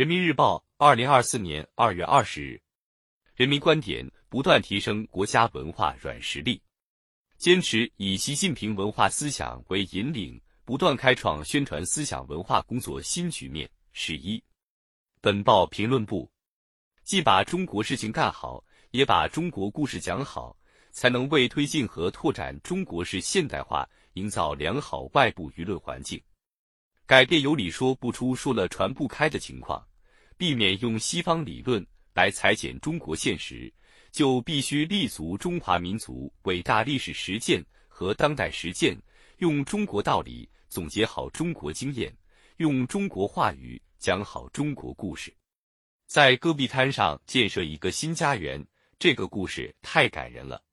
人民日报，二零二四年二月二十日。人民观点：不断提升国家文化软实力，坚持以习近平文化思想为引领，不断开创宣传思想文化工作新局面。十一。本报评论部：既把中国事情干好，也把中国故事讲好，才能为推进和拓展中国式现代化营造良好外部舆论环境。改变有理说不出、说了传不开的情况，避免用西方理论来裁剪中国现实，就必须立足中华民族伟大历史实践和当代实践，用中国道理总结好中国经验，用中国话语讲好中国故事。在戈壁滩上建设一个新家园，这个故事太感人了。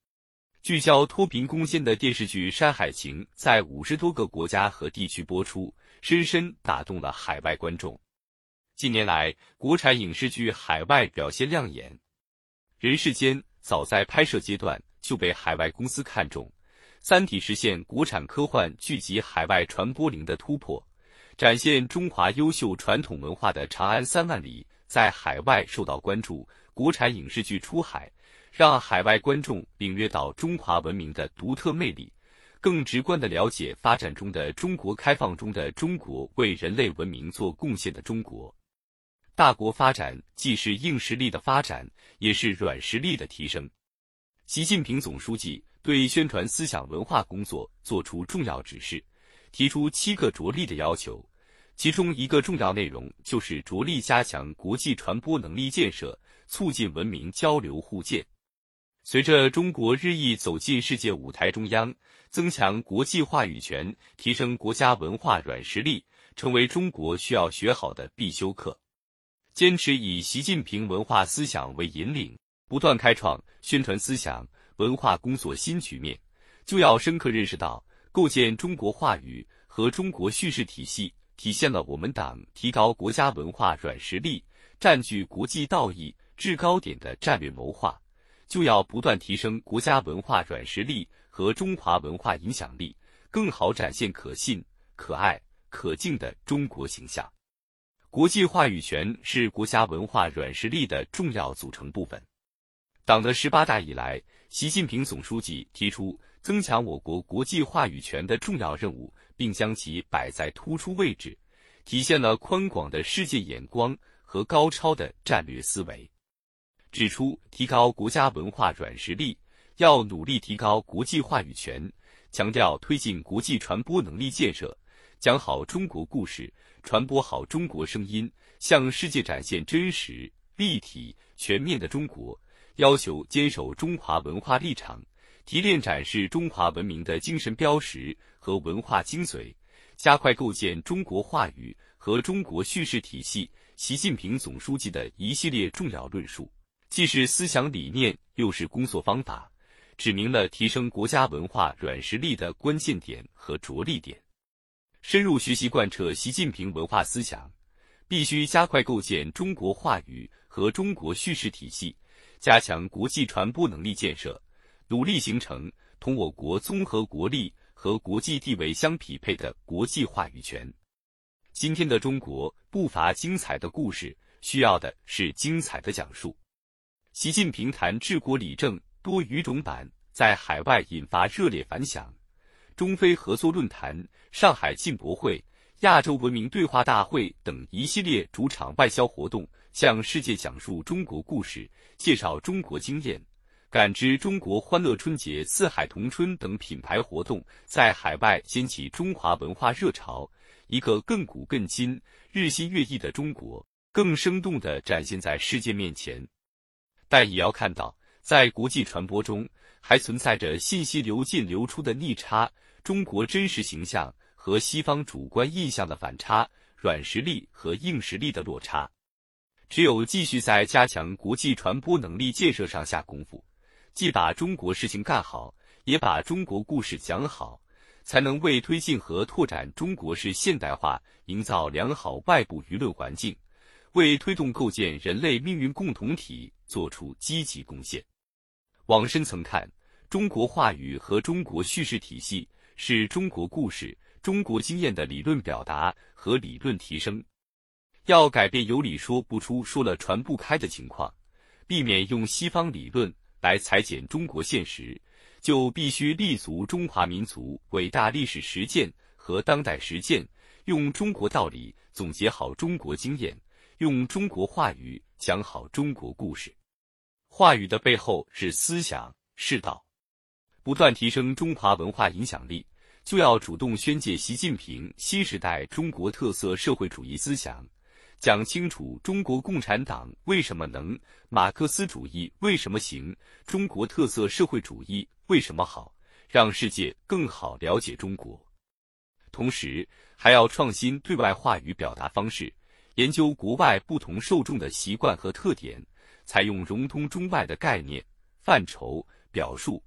聚焦脱贫攻坚的电视剧《山海情》在五十多个国家和地区播出。深深打动了海外观众。近年来，国产影视剧海外表现亮眼，《人世间》早在拍摄阶段就被海外公司看中，《三体》实现国产科幻剧集海外传播零的突破，展现中华优秀传统文化的《长安三万里》在海外受到关注。国产影视剧出海，让海外观众领略到中华文明的独特魅力。更直观地了解发展中的中国、开放中的中国、为人类文明做贡献的中国。大国发展既是硬实力的发展，也是软实力的提升。习近平总书记对宣传思想文化工作作出重要指示，提出七个着力的要求，其中一个重要内容就是着力加强国际传播能力建设，促进文明交流互鉴。随着中国日益走进世界舞台中央，增强国际话语权，提升国家文化软实力，成为中国需要学好的必修课。坚持以习近平文化思想为引领，不断开创宣传思想文化工作新局面，就要深刻认识到，构建中国话语和中国叙事体系，体现了我们党提高国家文化软实力、占据国际道义制高点的战略谋划。就要不断提升国家文化软实力和中华文化影响力，更好展现可信、可爱、可敬的中国形象。国际话语权是国家文化软实力的重要组成部分。党的十八大以来，习近平总书记提出增强我国国际话语权的重要任务，并将其摆在突出位置，体现了宽广的世界眼光和高超的战略思维。指出，提高国家文化软实力，要努力提高国际话语权，强调推进国际传播能力建设，讲好中国故事，传播好中国声音，向世界展现真实、立体、全面的中国。要求坚守中华文化立场，提炼展示中华文明的精神标识和文化精髓，加快构建中国话语和中国叙事体系。习近平总书记的一系列重要论述。既是思想理念，又是工作方法，指明了提升国家文化软实力的关键点和着力点。深入学习贯彻习近平文化思想，必须加快构建中国话语和中国叙事体系，加强国际传播能力建设，努力形成同我国综合国力和国际地位相匹配的国际话语权。今天的中国不乏精彩的故事，需要的是精彩的讲述。习近平谈治国理政多语种版在海外引发热烈反响，中非合作论坛、上海进博会、亚洲文明对话大会等一系列主场外交活动，向世界讲述中国故事，介绍中国经验；感知中国欢乐春节、四海同春等品牌活动，在海外掀起中华文化热潮，一个更古更今、日新月异的中国，更生动地展现在世界面前。但也要看到，在国际传播中，还存在着信息流进流出的逆差，中国真实形象和西方主观印象的反差，软实力和硬实力的落差。只有继续在加强国际传播能力建设上下功夫，既把中国事情干好，也把中国故事讲好，才能为推进和拓展中国式现代化营造良好外部舆论环境。为推动构建人类命运共同体做出积极贡献。往深层看，中国话语和中国叙事体系是中国故事、中国经验的理论表达和理论提升。要改变有理说不出、说了传不开的情况，避免用西方理论来裁剪中国现实，就必须立足中华民族伟大历史实践和当代实践，用中国道理总结好中国经验，用中国话语讲好中国故事。话语的背后是思想，是道。不断提升中华文化影响力，就要主动宣介习近平新时代中国特色社会主义思想，讲清楚中国共产党为什么能，马克思主义为什么行，中国特色社会主义为什么好，让世界更好了解中国。同时，还要创新对外话语表达方式，研究国外不同受众的习惯和特点，采用融通中外的概念、范畴、表述。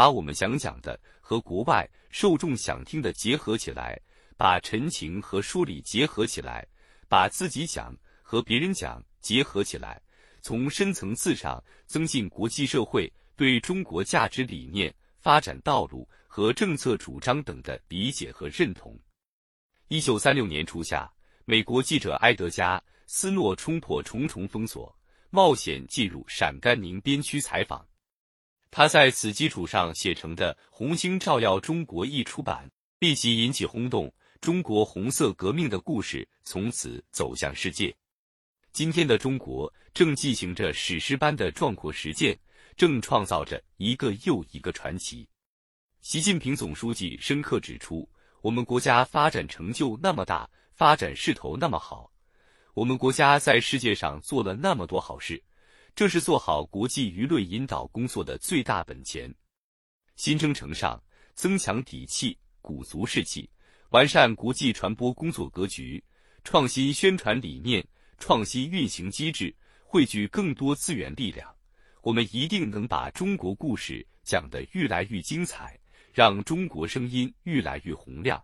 把我们想讲的和国外受众想听的结合起来，把陈情和说理结合起来，把自己讲和别人讲结合起来，从深层次上增进国际社会对中国价值理念、发展道路和政策主张等的理解和认同。一九三六年初夏，美国记者埃德加·斯诺冲破重重封锁，冒险进入陕甘宁边区采访。他在此基础上写成的《红星照耀中国》一出版，立即引起轰动。中国红色革命的故事从此走向世界。今天的中国正进行着史诗般的壮阔实践，正创造着一个又一个传奇。习近平总书记深刻指出，我们国家发展成就那么大，发展势头那么好，我们国家在世界上做了那么多好事。这是做好国际舆论引导工作的最大本钱。新征程上，增强底气，鼓足士气，完善国际传播工作格局，创新宣传理念，创新运行机制，汇聚更多资源力量，我们一定能把中国故事讲得越来越精彩，让中国声音越来越洪亮。